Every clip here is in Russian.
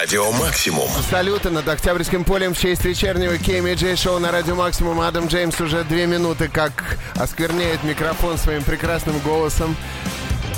Радио Максимум. Салюты над Октябрьским полем в честь вечернего KMJ шоу на Радио Максимум. Адам Джеймс уже две минуты как оскверняет микрофон своим прекрасным голосом.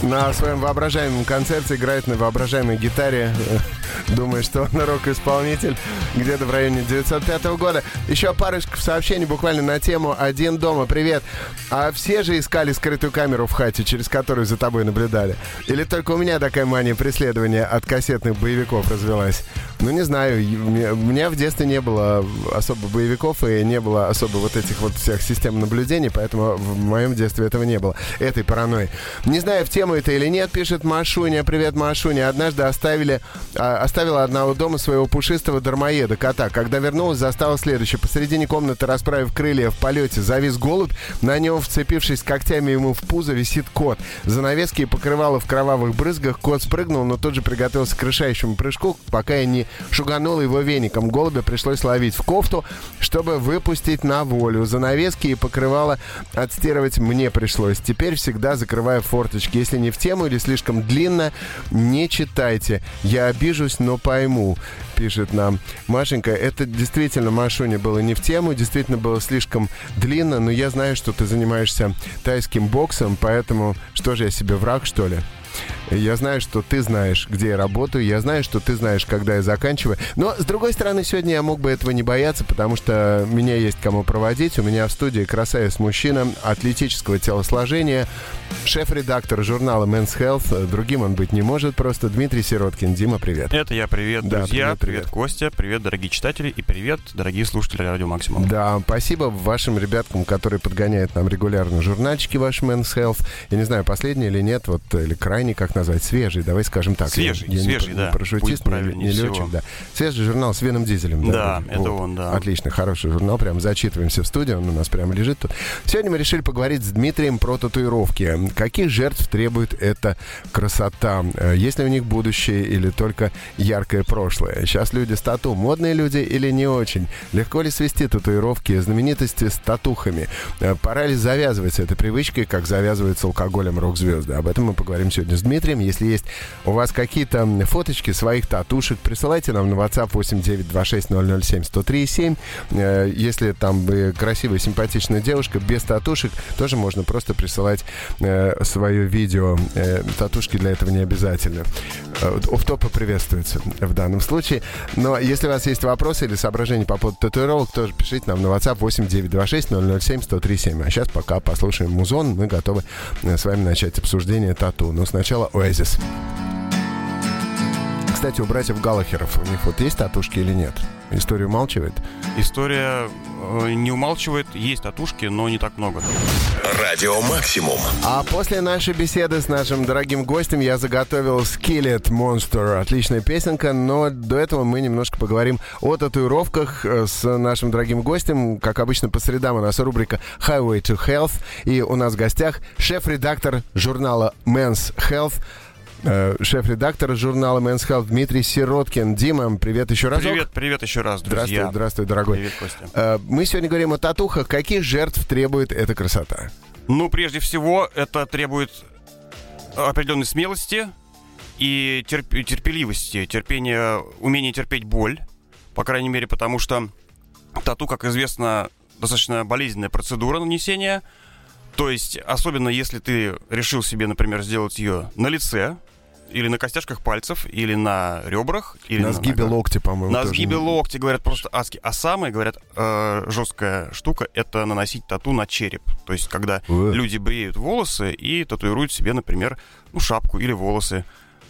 На своем воображаемом концерте играет на воображаемой гитаре. Думаю, что он рок-исполнитель где-то в районе 905 года. Еще парочку сообщений буквально на тему «Один дома». Привет. А все же искали скрытую камеру в хате, через которую за тобой наблюдали? Или только у меня такая мания преследования от кассетных боевиков развелась? Ну, не знаю. У меня в детстве не было особо боевиков и не было особо вот этих вот всех систем наблюдений, поэтому в моем детстве этого не было. Этой паранойи. Не знаю, в тему это или нет, пишет Машуня. Привет, Машуня. Однажды оставили, а, оставила одна у дома своего пушистого дармоеда, кота. Когда вернулась, застала следующее. Посередине комнаты, расправив крылья в полете, завис голубь. На нем, вцепившись когтями ему в пузо, висит кот. Занавески и покрывало в кровавых брызгах. Кот спрыгнул, но тут же приготовился к решающему прыжку, пока я не шуганул его веником. Голубя пришлось ловить в кофту, чтобы выпустить на волю. Занавески и покрывало отстирывать мне пришлось. Теперь всегда закрываю форточки. Если не в тему или слишком длинно, не читайте. Я обижусь, но пойму пишет нам Машенька. Это действительно, Машуня, было не в тему, действительно было слишком длинно, но я знаю, что ты занимаешься тайским боксом, поэтому что же я себе враг, что ли? Я знаю, что ты знаешь, где я работаю. Я знаю, что ты знаешь, когда я заканчиваю. Но, с другой стороны, сегодня я мог бы этого не бояться, потому что меня есть кому проводить. У меня в студии красавец-мужчина атлетического телосложения, шеф-редактор журнала Men's Health. Другим он быть не может просто. Дмитрий Сироткин. Дима, привет. Это я. Привет, Да, друзья. привет, привет. привет, Костя. Привет, дорогие читатели. И привет, дорогие слушатели Радио Максимум. Да, спасибо вашим ребяткам, которые подгоняют нам регулярно журнальчики ваш Men's Health. Я не знаю, последний или нет, вот, или крайний, как назвать, свежий, давай скажем так. Свежий, Я- я не свежий, про- да. Не парашютист, не, не всего. летчик, да. Свежий журнал с Вином Дизелем. Да, вроде. это он, да. Отлично, хороший журнал, прям зачитываемся в студии, он у нас прямо лежит тут. Сегодня мы решили поговорить с Дмитрием про татуировки. Каких жертв требует эта красота? Э, Есть ли у них будущее или только яркое прошлое? Сейчас люди с тату модные люди или не очень? Легко ли свести татуировки знаменитости с татухами? Э, Пора ли завязывать с этой привычкой, как завязывают с алкоголем рок-звезды? Об этом мы поговорим сегодня с Дмитрием. Если есть у вас какие-то фоточки своих татушек, присылайте нам на WhatsApp 8926-007-103-7. Э, Если там вы красивая, симпатичная девушка, без татушек, тоже можно просто присылать э, свое видео. Э, татушки для этого не обязательно. Офтопы приветствуются в данном случае. Но если у вас есть вопросы или соображения по поводу татуировок, тоже пишите нам на WhatsApp 8926-007-103-7. А сейчас пока послушаем музон, мы готовы с вами начать обсуждение тату. Но сначала Oasis. Кстати, у братьев Галлахеров у них вот есть татушки или нет? История умалчивает. История э, не умалчивает. Есть татушки, но не так много. Радио Максимум. А после нашей беседы с нашим дорогим гостем я заготовил Skillet Monster. Отличная песенка, но до этого мы немножко поговорим о татуировках э, с нашим дорогим гостем. Как обычно, по средам у нас рубрика Highway to Health. И у нас в гостях шеф-редактор журнала Men's Health, шеф-редактор журнала Men's Health Дмитрий Сироткин. Дима, привет еще раз. Привет, привет еще раз, друзья. Здравствуй, здравствуй, дорогой. Привет, Костя. Э, Мы сегодня говорим о татухах. Каких жертв требует эта красота? Ну, прежде всего, это требует определенной смелости и терп- терпеливости, терпения, умения терпеть боль, по крайней мере, потому что тату, как известно, достаточно болезненная процедура нанесения. То есть, особенно если ты решил себе, например, сделать ее на лице, или на костяшках пальцев, или на ребрах, или На сгибе ногах. локтя, по-моему. На сгибе локти говорят просто аски. А самая, говорят, э, жесткая штука это наносить тату на череп. То есть, когда Ух. люди бреют волосы и татуируют себе, например, ну, шапку или волосы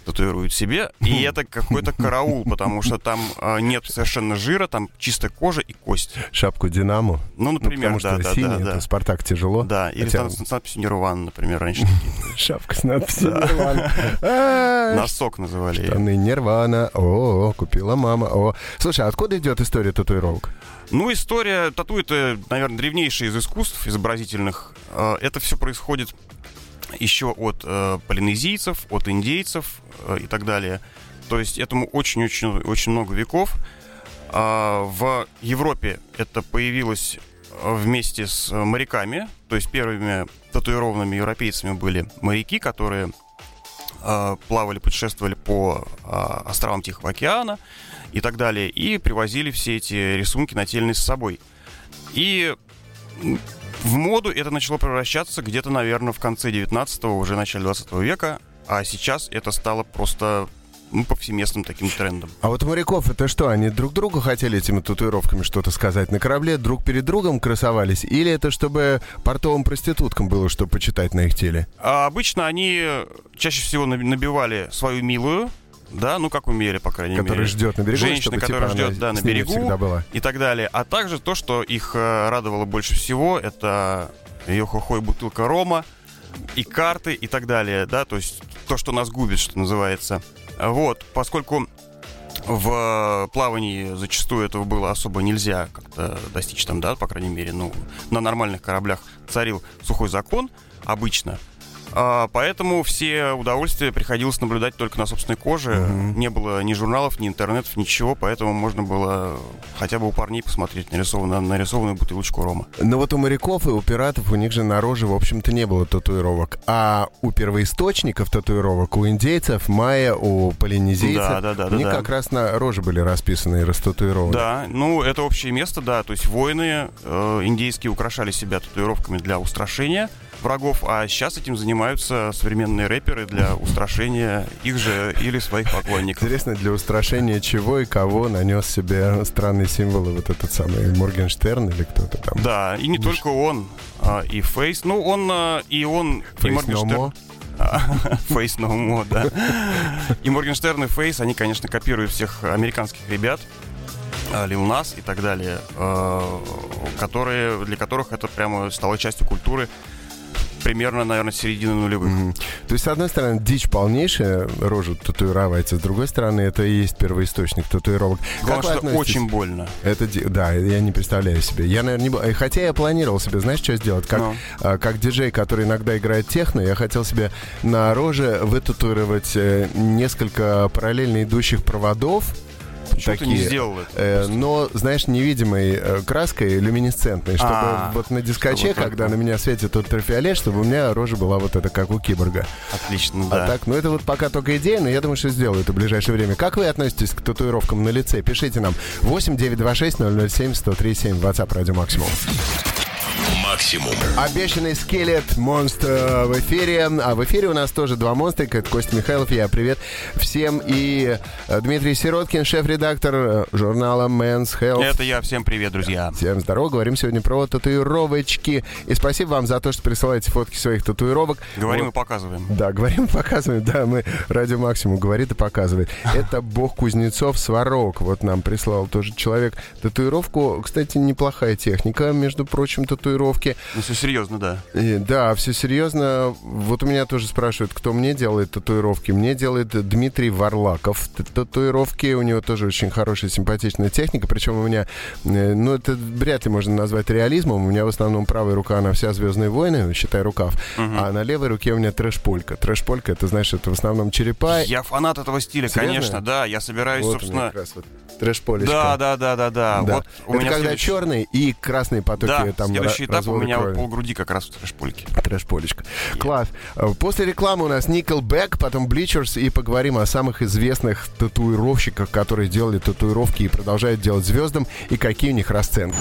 татуируют себе. И это какой-то караул, потому что там э, нет совершенно жира, там чистая кожа и кость. Шапку Динамо. Ну, Ну, например, потому что да, да, синий, да, да. Спартак тяжело. Да, или Хотя там с, надписью Нирвана, например, раньше. Шапка с надписью Нирвана. А, Носок называли. Штаны Нирвана. О, купила мама. О. Слушай, а откуда идет история татуировок? Ну, история тату это, наверное, древнейшее из искусств изобразительных. Э, Это все происходит еще от э, полинезийцев, от индейцев э, и так далее. То есть этому очень-очень очень много веков. А в Европе это появилось э, вместе с э, моряками. То есть первыми татуированными европейцами были моряки, которые э, плавали, путешествовали по э, островам Тихого океана и так далее, и привозили все эти рисунки нательные с собой. И в моду это начало превращаться где-то, наверное, в конце 19-го, уже начале 20 века, а сейчас это стало просто ну, повсеместным таким трендом. А вот моряков это что, они друг другу хотели этими татуировками что-то сказать на корабле, друг перед другом красовались? Или это чтобы портовым проституткам было что почитать на их теле? А обычно они чаще всего набивали свою милую, да, ну как умели, по крайней Который мере. ждет на берегу, Женщина, чтобы, которая типа, ждет, да, на берегу всегда была. и так далее. А также то, что их э, радовало больше всего, это ее хохой бутылка рома и карты и так далее, да, то есть то, что нас губит, что называется. Вот, поскольку в плавании зачастую этого было особо нельзя как-то достичь там, да, по крайней мере, ну, на нормальных кораблях царил сухой закон обычно – а, поэтому все удовольствия приходилось наблюдать только на собственной коже. Угу. Не было ни журналов, ни интернетов, ничего, поэтому можно было хотя бы у парней посмотреть нарисованную, нарисованную бутылочку рома. Но вот у моряков и у пиратов у них же на роже, в общем-то, не было татуировок. А у первоисточников татуировок, у индейцев, майя, у полинезийцев, да, да, да, они да, как раз на роже были расписаны и растатуированы. Да, ну это общее место, да. То есть воины э, индейские украшали себя татуировками для устрашения врагов, а сейчас этим занимаются современные рэперы для устрашения их же или своих поклонников. Интересно, для устрашения чего и кого нанес себе странные символы вот этот самый Моргенштерн или кто-то там? Да, и не Буш... только он, а, и Фейс. Ну, он а, и он, Face и Моргенштерн. Фейс No More, да. И Моргенштерн и Фейс, они, конечно, копируют всех американских ребят, Лил Нас и так далее, а, которые, для которых это прямо стало частью культуры примерно, наверное, середины нулевых. Mm-hmm. То есть, с одной стороны, дичь полнейшая, рожу татуировать, а с другой стороны, это и есть первоисточник татуировок. Главное, что очень больно. Это, да, я не представляю себе. Я, наверное, не... Э, хотя я планировал себе, знаешь, что сделать? Как, no. а, как диджей, который иногда играет техно, я хотел себе на роже вытатуировать э, несколько параллельно идущих проводов, Почему такие, ты не сделал это? Э, но, знаешь, невидимой э, краской, люминесцентной, чтобы А-а-а. вот на дискоче, когда на меня светит ультрафиолет, чтобы у меня рожа была вот эта, как у киборга. Отлично, а да. А так, ну это вот пока только идея, но я думаю, что сделаю это в ближайшее время. Как вы относитесь к татуировкам на лице? Пишите нам 8 926 007 137 WhatsApp Радио Максимум максимум. Обещанный скелет монстр в эфире. А в эфире у нас тоже два монстра. Это Костя Михайлов, я. Привет всем. И э, Дмитрий Сироткин, шеф-редактор э, журнала Men's Health. Это я. Всем привет, друзья. Всем здорово. Говорим сегодня про татуировочки. И спасибо вам за то, что присылаете фотки своих татуировок. Говорим вот. и показываем. Да, говорим и показываем. Да, мы Радио Максимум говорит и показывает. Это бог кузнецов Сварог. Вот нам прислал тоже человек татуировку. Кстати, неплохая техника, между прочим, татуировки татуировки. Ну, все серьезно, да. И, да, все серьезно. Вот у меня тоже спрашивают, кто мне делает татуировки. Мне делает Дмитрий Варлаков татуировки. У него тоже очень хорошая, симпатичная техника. Причем у меня, э, ну, это вряд ли можно назвать реализмом. У меня в основном правая рука, она вся «Звездные войны», считай, рукав. Угу. А на левой руке у меня трэш-полька. Трэш-полька, это, знаешь, это в основном черепа. Я фанат этого стиля, Серьезно? конечно, да. Я собираюсь, вот собственно... Как раз вот трэш-полечка. Да, да, да, да, да. да. Вот у это меня когда следующий... черный и красные потоки да, там следующий этап у меня крови. полгруди как раз в трэш-польке. Трэш-полечка. Yeah. Класс. Э, после рекламы у нас Nickelback, потом Bleachers, и поговорим о самых известных татуировщиках, которые делали татуировки и продолжают делать звездам, и какие у них расценки.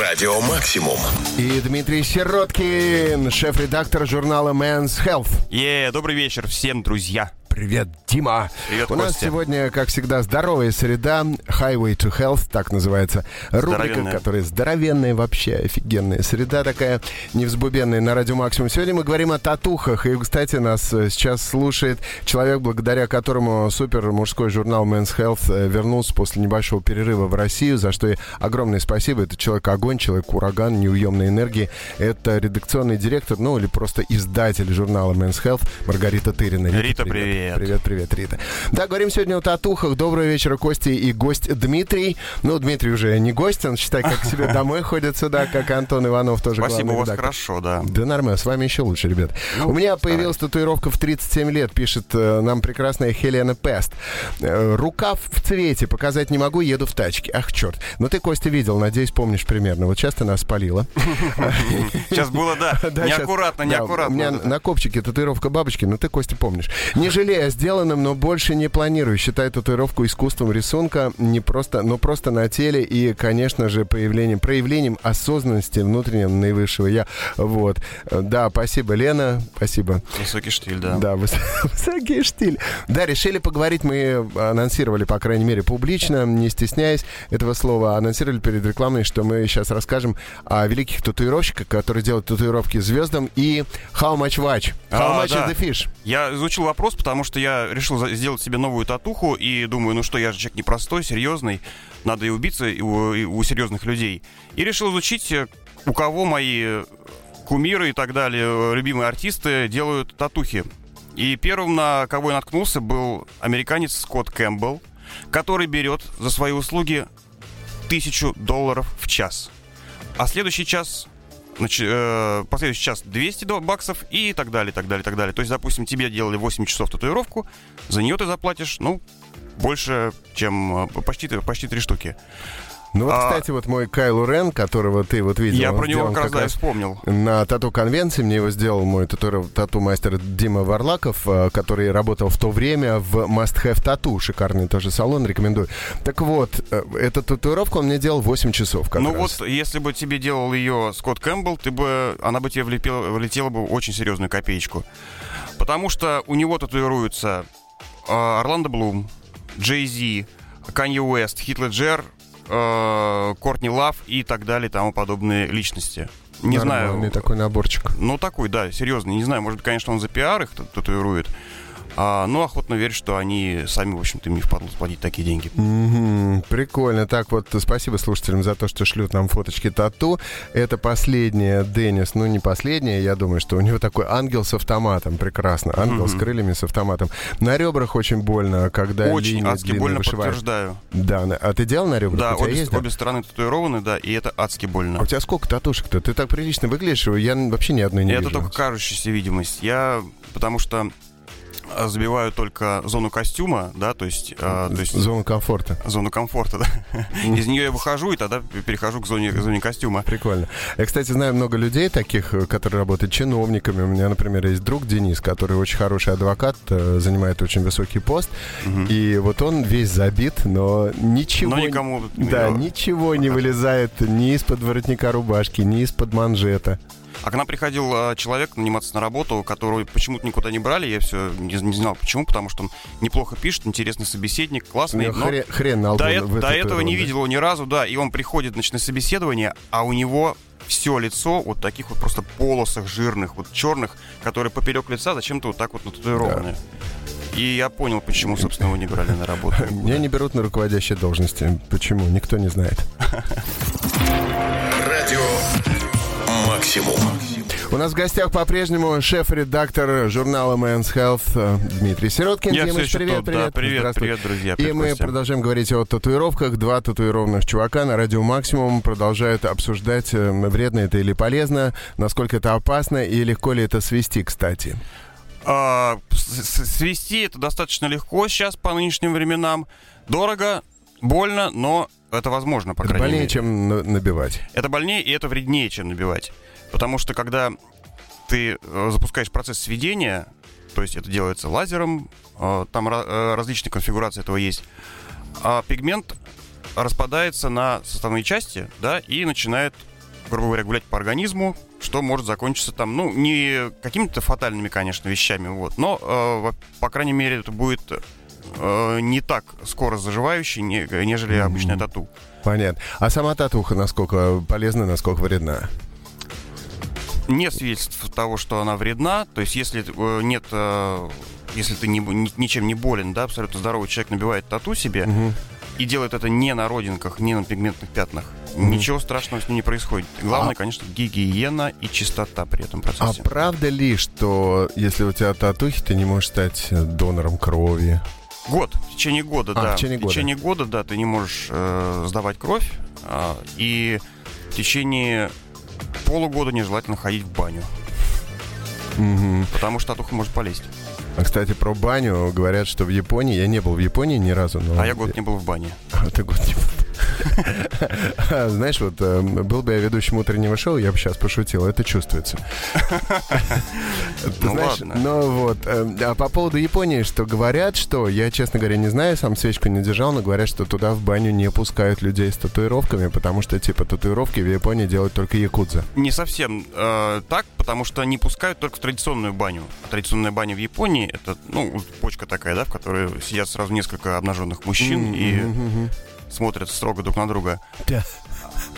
Радио Максимум. И Дмитрий Сироткин, шеф-редактор журнала Men's Health. Е, добрый вечер всем, друзья. Привет, Дима. Привет, У Костя. нас сегодня, как всегда, здоровая среда. Highway to Health, так называется. Рубрика, которая здоровенная вообще, офигенная среда такая, невзбубенная на Радио Максимум. Сегодня мы говорим о татухах. И, кстати, нас э, сейчас слушает человек, благодаря которому супер мужской журнал Men's Health э, вернулся после небольшого перерыва в Россию, за что и огромное спасибо. Это человек-огонь, человек-ураган, неуемной энергии. Это редакционный директор, ну или просто издатель журнала Men's Health Маргарита Тырина. Рита, привет. Привет. Привет, привет, Рита. Да, говорим сегодня о татухах. Доброго вечера, Костя и гость Дмитрий. Ну, Дмитрий уже не гость, он, считай, как себе домой ходит сюда, как Антон Иванов тоже Спасибо, у вас хорошо, да. Да нормально, с вами еще лучше, ребят. Ну, У меня появилась татуировка в 37 лет, пишет э, нам прекрасная Хелена Пест. Э, рукав в цвете, показать не могу, еду в тачке. Ах, черт. Ну ты, Костя, видел, надеюсь, помнишь примерно. Вот сейчас ты нас спалила. Сейчас было, да, неаккуратно, неаккуратно. У меня на копчике татуировка бабочки, но ты, Костя, помнишь. Не жалея о сделанном, но больше не планирую. Считаю татуировку искусством рисунка, не просто, но просто на теле и, конечно же, появлением, проявлением осознанности внутреннего наивысшего я. Вот. Да, спасибо, Лена, спасибо. Высокий штиль, да. Да, выс- высокий штиль. Да, решили поговорить, мы анонсировали, по крайней мере, публично, не стесняясь этого слова, анонсировали перед рекламой, что мы сейчас расскажем о великих татуировщиках, которые делают татуировки звездам и How Much Watch. How А, Much да. is the Fish? Я изучил вопрос, потому что я решил сделать себе новую татуху и думаю, ну что, я же человек непростой, серьезный, надо и убиться у, и у серьезных людей. И решил изучить, э, у кого мои э, кумиры и так далее, э, любимые артисты делают татухи. И первым, на кого я наткнулся, был американец Скотт Кэмпбелл, который берет за свои услуги тысячу долларов в час. А следующий час Э, последующий час 200 до- баксов и так далее, так далее, так далее. То есть, допустим, тебе делали 8 часов татуировку, за нее ты заплатишь, ну, больше, чем э, почти, почти 3 штуки. Ну вот, А- кстати, вот мой Кайло Рен, которого ты вот видел. Я про него как раз, да, вспомнил. На тату-конвенции мне его сделал мой тату- тату-мастер Дима Варлаков, э, который работал в то время в Must Have Tattoo. Шикарный тоже салон, рекомендую. Так вот, э, эту татуировку он мне делал 8 часов как ну раз. вот, если бы тебе делал ее Скотт Кэмпбелл, ты бы, она бы тебе влепила, влетела бы очень серьезную копеечку. Потому что у него татуируются э, Орландо Блум, Джей Зи, Канье Уэст, Хит Леджер, э, Кортни Лав и так далее, и тому подобные личности. Не Нормальный знаю, такой наборчик. Ну, такой, да, серьезный. Не знаю, может, конечно, он за пиар их татуирует. А, но охотно верю, что они сами, в общем-то, не впадло платить такие деньги. Мгм, прикольно. Так вот, спасибо слушателям за то, что шлют нам фоточки тату. Это последняя Деннис. Ну, не последняя, я думаю, что у него такой ангел с автоматом. Прекрасно. Ангел с крыльями, с автоматом. На ребрах очень больно, когда Очень адски больно, вышивают. подтверждаю. Да, а ты делал на ребрах? Да, у тебя обе, есть, да? обе стороны татуированы, да, и это адски больно. А у тебя сколько татушек-то? Ты так прилично выглядишь, я вообще ни одной не это вижу. только кажущаяся видимость. Я, потому что забиваю только зону костюма, да, то есть, а, то есть Зона комфорта. зону комфорта, да. Из нее я выхожу и тогда перехожу к зоне, к зоне костюма. Прикольно. Я, кстати, знаю много людей таких, э, которые работают чиновниками. У меня, например, есть друг Денис, который очень хороший адвокат, э, занимает очень высокий пост. И вот он весь забит, но ничего... Но никому Да, его- ничего не вылезает ни из-под воротника рубашки, ни из-под манжета. А к нам приходил а, человек наниматься на работу, которого почему-то никуда не брали. Я все не, не знал почему, потому что он неплохо пишет, интересный собеседник, классный. но хрен, хрен на до, э- до этого не да? видел его ни разу, да. И он приходит, значит, на собеседование, а у него все лицо вот таких вот просто полосах жирных, вот черных, которые поперек лица зачем-то вот так вот нататуированы. И я понял, почему, собственно, его не брали на работу. Меня не берут на руководящие должности. Почему? Никто не знает. Радио «Максимум». У нас в гостях по-прежнему шеф-редактор журнала Men's Health э, Дмитрий Сироткин. Я Димыч, привет, тут, да, привет. привет, Здравствуй. привет, друзья, И привет, мы продолжаем говорить о татуировках. Два татуированных чувака на радио Максимум продолжают обсуждать, э, вредно это или полезно, насколько это опасно и легко ли это свести, кстати. А, свести это достаточно легко сейчас по нынешним временам. Дорого, больно, но это возможно, по это крайней больнее, мере. чем на- набивать. Это больнее и это вреднее, чем набивать. Потому что когда ты э, запускаешь процесс сведения, то есть это делается лазером, э, там э, различные конфигурации этого есть, а пигмент распадается на составные части, да, и начинает, грубо говоря, гулять по организму, что может закончиться там, ну, не какими-то фатальными, конечно, вещами, вот, но, по крайней мере, это будет не так скоро заживающий, не- нежели обычная тату. Понятно. А сама татуха насколько полезна, насколько вредна? Нет свидетельств того, что она вредна. То есть, если э, нет, э, если ты не, ничем не болен, да, абсолютно здоровый человек набивает тату себе, и делает это не на родинках, не на пигментных пятнах, ничего страшного с ним не происходит. Главное, А- конечно, гигиена и чистота при этом А процессе. правда ли, что если у тебя татухи, ты не можешь стать э, донором крови? Год, в течение года, А, да. в течение года. течение года, да, ты не можешь э, сдавать кровь, а, и в течение полугода нежелательно ходить в баню, Мгм. потому что татуха может полезть. А, кстати, про баню говорят, что в Японии... Я не был в Японии ни разу, но... А я год не был в бане. А, ты год не Знаешь, вот э, был бы я ведущим утреннего шоу, я бы сейчас пошутил, это чувствуется. Ну знаешь, ладно. Ну вот, э, а по поводу Японии, что говорят, что, я, честно говоря, не знаю, сам свечку не держал, но говорят, что туда в баню не пускают людей с татуировками, потому что, типа, татуировки в Японии делают только якудза. Не совсем э, так, потому что не пускают только в традиционную баню. Традиционная баня в Японии это, ну, почка такая, да, в которой сидят сразу несколько обнаженных мужчин и. Смотрят строго друг на друга. Да.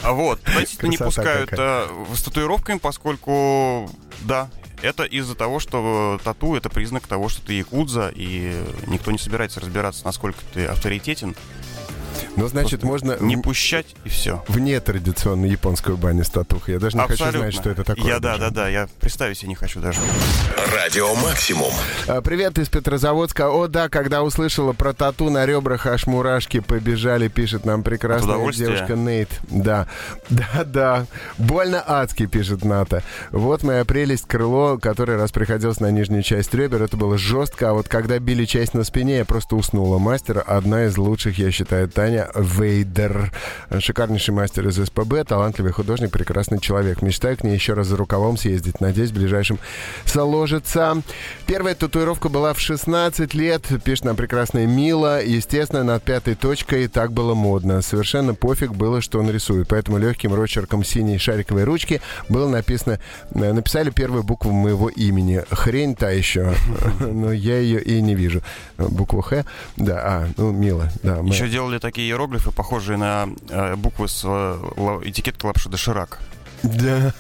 А вот, действительно не пускают э, с татуировками, поскольку, да, это из-за того, что тату это признак того, что ты якудза, и никто не собирается разбираться, насколько ты авторитетен. Ну, значит, можно Не в- пущать и все. вне традиционной японскую баню с татухой. Я даже не хочу знать, что это такое. Я, да, даже. да, да, я представить себе не хочу даже. Радио Максимум. А, Привет из Петрозаводска. О, да, когда услышала про тату на ребрах, аж мурашки побежали, пишет нам прекрасная девушка Нейт. Да, да, да. Больно адски, пишет Ната. Вот моя прелесть крыло, которое раз приходилось на нижнюю часть ребер. Это было жестко, а вот когда били часть на спине, я просто уснула. Мастер одна из лучших, я считаю, Таня Вейдер. Шикарнейший мастер из СПБ, талантливый художник, прекрасный человек. Мечтаю к ней еще раз за рукавом съездить. Надеюсь, в ближайшем сложится. Первая татуировка была в 16 лет, пишет нам прекрасная Мила. Естественно, над пятой точкой так было модно. Совершенно пофиг было, что он рисует. Поэтому легким рочерком синей шариковой ручки было написано, э, написали первую букву моего имени. Хрень та еще. Но я ее и не вижу. Букву Х. Да, а, ну, Мила. Да, мы- Еще делали такие иероглифы, похожие на э, буквы с э, этикетки лапши доширак. Да.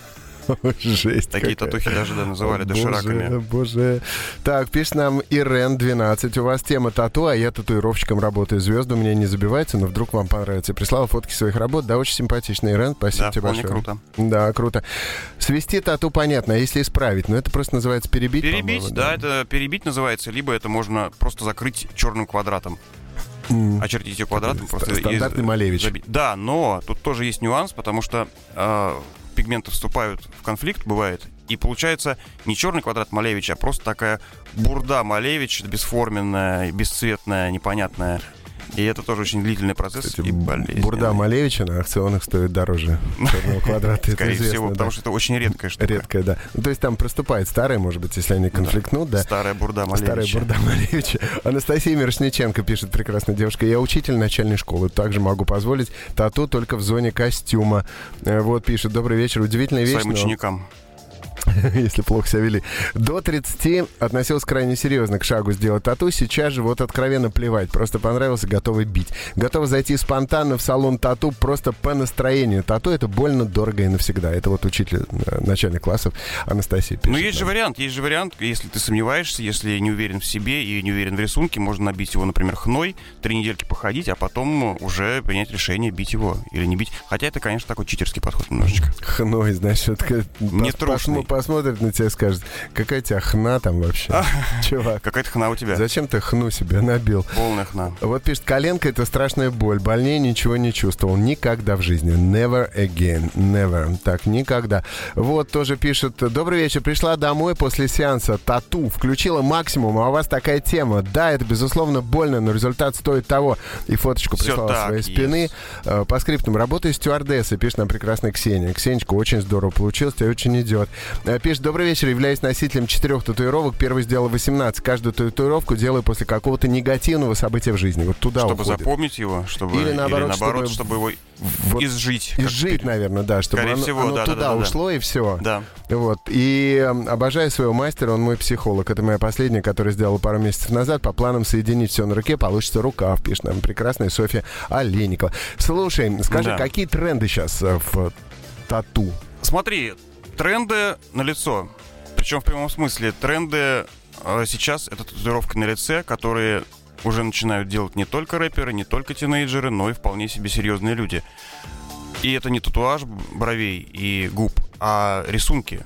Жесть Такие какая. татухи даже да, называли О, дошираками. Боже, боже. Так, пишет нам Ирен 12. У вас тема тату, а я татуировщиком работаю. Звезды у меня не забиваются, но вдруг вам понравится. Прислала фотки своих работ. Да, очень симпатично, Ирен. Спасибо Да, тебе большое. круто. Да, круто. Свести тату понятно, а если исправить? Ну, это просто называется перебить, Перебить, по-моему, да, это перебить называется, либо это можно просто закрыть черным квадратом. М. Очертить ее квадратом. Ст- просто стандартный из- Малевич. забить. Да, но тут тоже есть нюанс, потому что э, пигменты вступают в конфликт, бывает, и получается не черный квадрат Малевича, а просто такая бурда Малевич, бесформенная, бесцветная, непонятная. И это тоже очень длительный процесс Кстати, и болезненный. бурда Малевича на аукционах стоит дороже черного квадрата. Скорее известно, всего, да. потому что это очень редкая штука. Редкая, да. Ну, то есть там проступает старая, может быть, если они конфликтнут, да. Старая бурда Старая Малевича. бурда Малевича. Анастасия Мирошниченко пишет, прекрасная девушка. Я учитель начальной школы. Также могу позволить тату только в зоне костюма. Э, Вот пишет, добрый вечер. Удивительная вещь, Своим но- ученикам. если плохо себя вели. До 30 относился крайне серьезно к шагу сделать тату. Сейчас же вот откровенно плевать. Просто понравился, готовы бить. Готовы зайти спонтанно в салон тату просто по настроению. Тату это больно, дорого и навсегда. Это вот учитель э, начальных классов Анастасия пишет. Ну, есть же вариант, есть же вариант, если ты сомневаешься, если не уверен в себе и не уверен в рисунке, можно набить его, например, хной, три недельки походить, а потом уже принять решение, бить его или не бить. Хотя это, конечно, такой читерский подход немножечко. Хной, значит, ка- Не трушный. Посмо- посмотрит на тебя и скажет, какая тебя хна там вообще, чувак. Какая-то хна у тебя. Зачем ты хну себе набил? Полная хна. Вот пишет, коленка это страшная боль. Больнее ничего не чувствовал. Никогда в жизни. Never again. Never. Так, никогда. Вот тоже пишет, добрый вечер. Пришла домой после сеанса тату. Включила максимум, а у вас такая тема. Да, это безусловно больно, но результат стоит того. И фоточку прислала своей спины. есть. Э, По скриптам. Работаю стюардессой, пишет нам прекрасная Ксения. Ксенечка, очень здорово получилось, тебе очень идет. Э, Пишет, добрый вечер, являюсь носителем четырех татуировок. Первый сделал 18. Каждую татуировку делаю после какого-то негативного события в жизни. Вот туда Чтобы уходит. запомнить его, чтобы... Или наоборот, чтобы- чтобы его Вот изжить. и как жить, перед- наверное, да, чтобы Скорее оно, всего, оно да, да, туда да, да, да. ушло и все. Да. Вот. И э, обожаю своего мастера, он мой психолог. Это моя последняя, которую сделала пару месяцев назад. По планам соединить все на руке, получится рукав, пишет нам прекрасная Софья Олейникова. Слушай, скажи, Да. какие тренды сейчас э, в тату? Смотри, тренды на лицо. Причем в прямом смысле. Тренды э, сейчас это татуировка на лице, которые уже начинают делать не только рэперы, не только тинейджеры, но и вполне себе серьезные люди. И это не татуаж бровей и губ, а рисунки.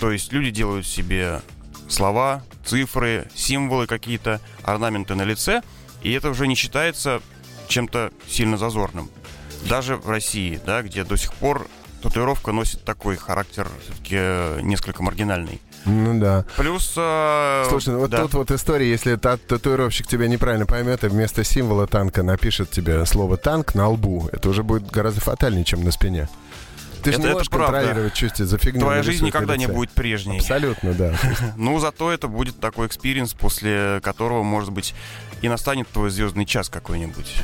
То есть люди делают себе слова, цифры, символы какие-то, орнаменты на лице, и это уже не считается чем-то сильно зазорным. Даже в России, да, где до сих пор татуировка носит такой характер все-таки э, несколько маргинальный. Ну да. Плюс... Э, Слушай, ну вот да. тут вот история, если та- татуировщик тебя неправильно поймет и вместо символа танка напишет тебе слово «танк» на лбу, это уже будет гораздо фатальнее, чем на спине. Ты же Это- не это можешь правда. контролировать, что тебе за фигню Твоя жизнь никогда не лице. будет прежней. Абсолютно, да. Ну, зато это будет такой experience, после которого, может быть, и настанет твой звездный час какой-нибудь.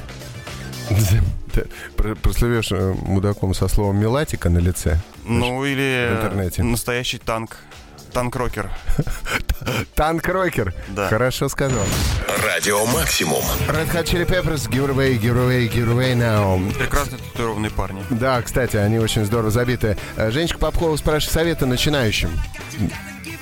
Прослывешь э, мудаком со словом «мелатика» на лице. Ну, или в интернете. настоящий танк. Танк-рокер. Танк-рокер. Да. Хорошо сказал. Радио Максимум. Red Hot Chili Peppers, give away, give away, give away now. Прекрасно татуированные парни. Да, кстати, они очень здорово забиты. Э, Женечка Попкова спрашивает совета начинающим.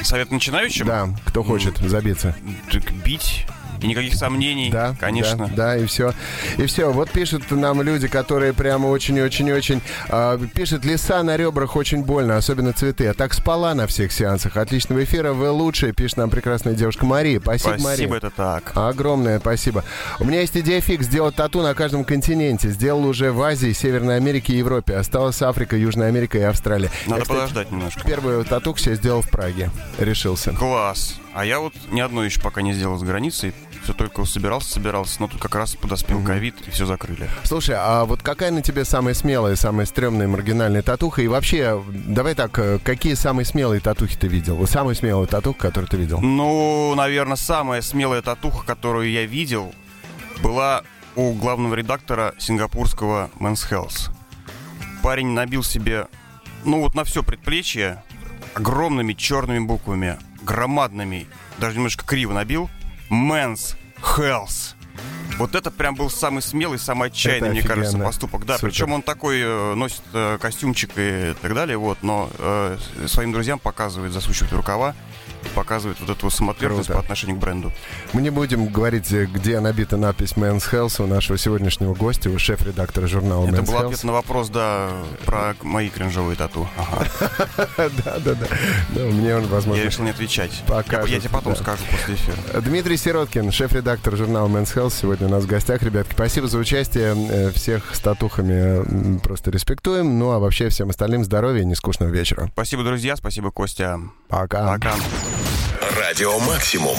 Совет начинающим? Да, кто хочет забиться. Так бить. И никаких сомнений, Да, конечно. Да, да, и все. И все. Вот пишут нам люди, которые прямо очень-очень-очень... э, пишут, леса на ребрах очень больно, особенно цветы. А так спала на всех сеансах. Отличного эфира, вы лучшие, пишет нам прекрасная девушка Мария. Спасибо, Спасибо, Мария. это так. Огромное спасибо. У меня есть идея фикс сделать тату на каждом континенте. Сделал уже в Азии, Северной Америке и Европе. Осталась Африка, Южная Америка и Австралия. Надо Я, кстати, подождать немножко. Первую тату себе сделал в Праге. Решился. Класс. А я вот ни одной еще пока не сделал с границей. Все только собирался, собирался, но тут как раз подоспел ковид и все закрыли. Слушай, а вот какая на тебе самая смелая, самая стрёмная маргинальная татуха? И вообще, давай так, э, какие самые смелые татухи ты видел? Вот самая смелая татуха, которую ты видел? Ну, наверное, самая смелая татуха, которую я видел, была у главного редактора сингапурского Men's Health. Парень набил себе, ну вот на все предплечье, огромными черными буквами, громадными, даже немножко криво набил, Men's Health. Вот это прям был самый смелый, самый отчаянный, Это мне кажется, офигенно. поступок. Да, Супер. причем он такой э, носит э, костюмчик и так далее, вот, но э, своим друзьям показывает, засучивает рукава, показывает вот эту самоотверженность Круто. по отношению к бренду. Мы не будем говорить, э, где набита надпись Men's Health у нашего сегодняшнего гостя, у шеф-редактора журнала Это Men's был Health. ответ на вопрос, да, про мои кринжовые тату. Ага. Да, да, да. Да, Мне он, Я возможно, решил не отвечать. Я, я тебе потом скажу после эфира. Дмитрий Сироткин, шеф-редактор журнала Men's Health, сегодня у нас в гостях. Ребятки, спасибо за участие. Э, Всех с татухами м, просто респектуем. Ну, а вообще всем остальным здоровья и нескучного вечера. Спасибо, друзья, спасибо, Костя. Пока. Пока. Радио Максимум.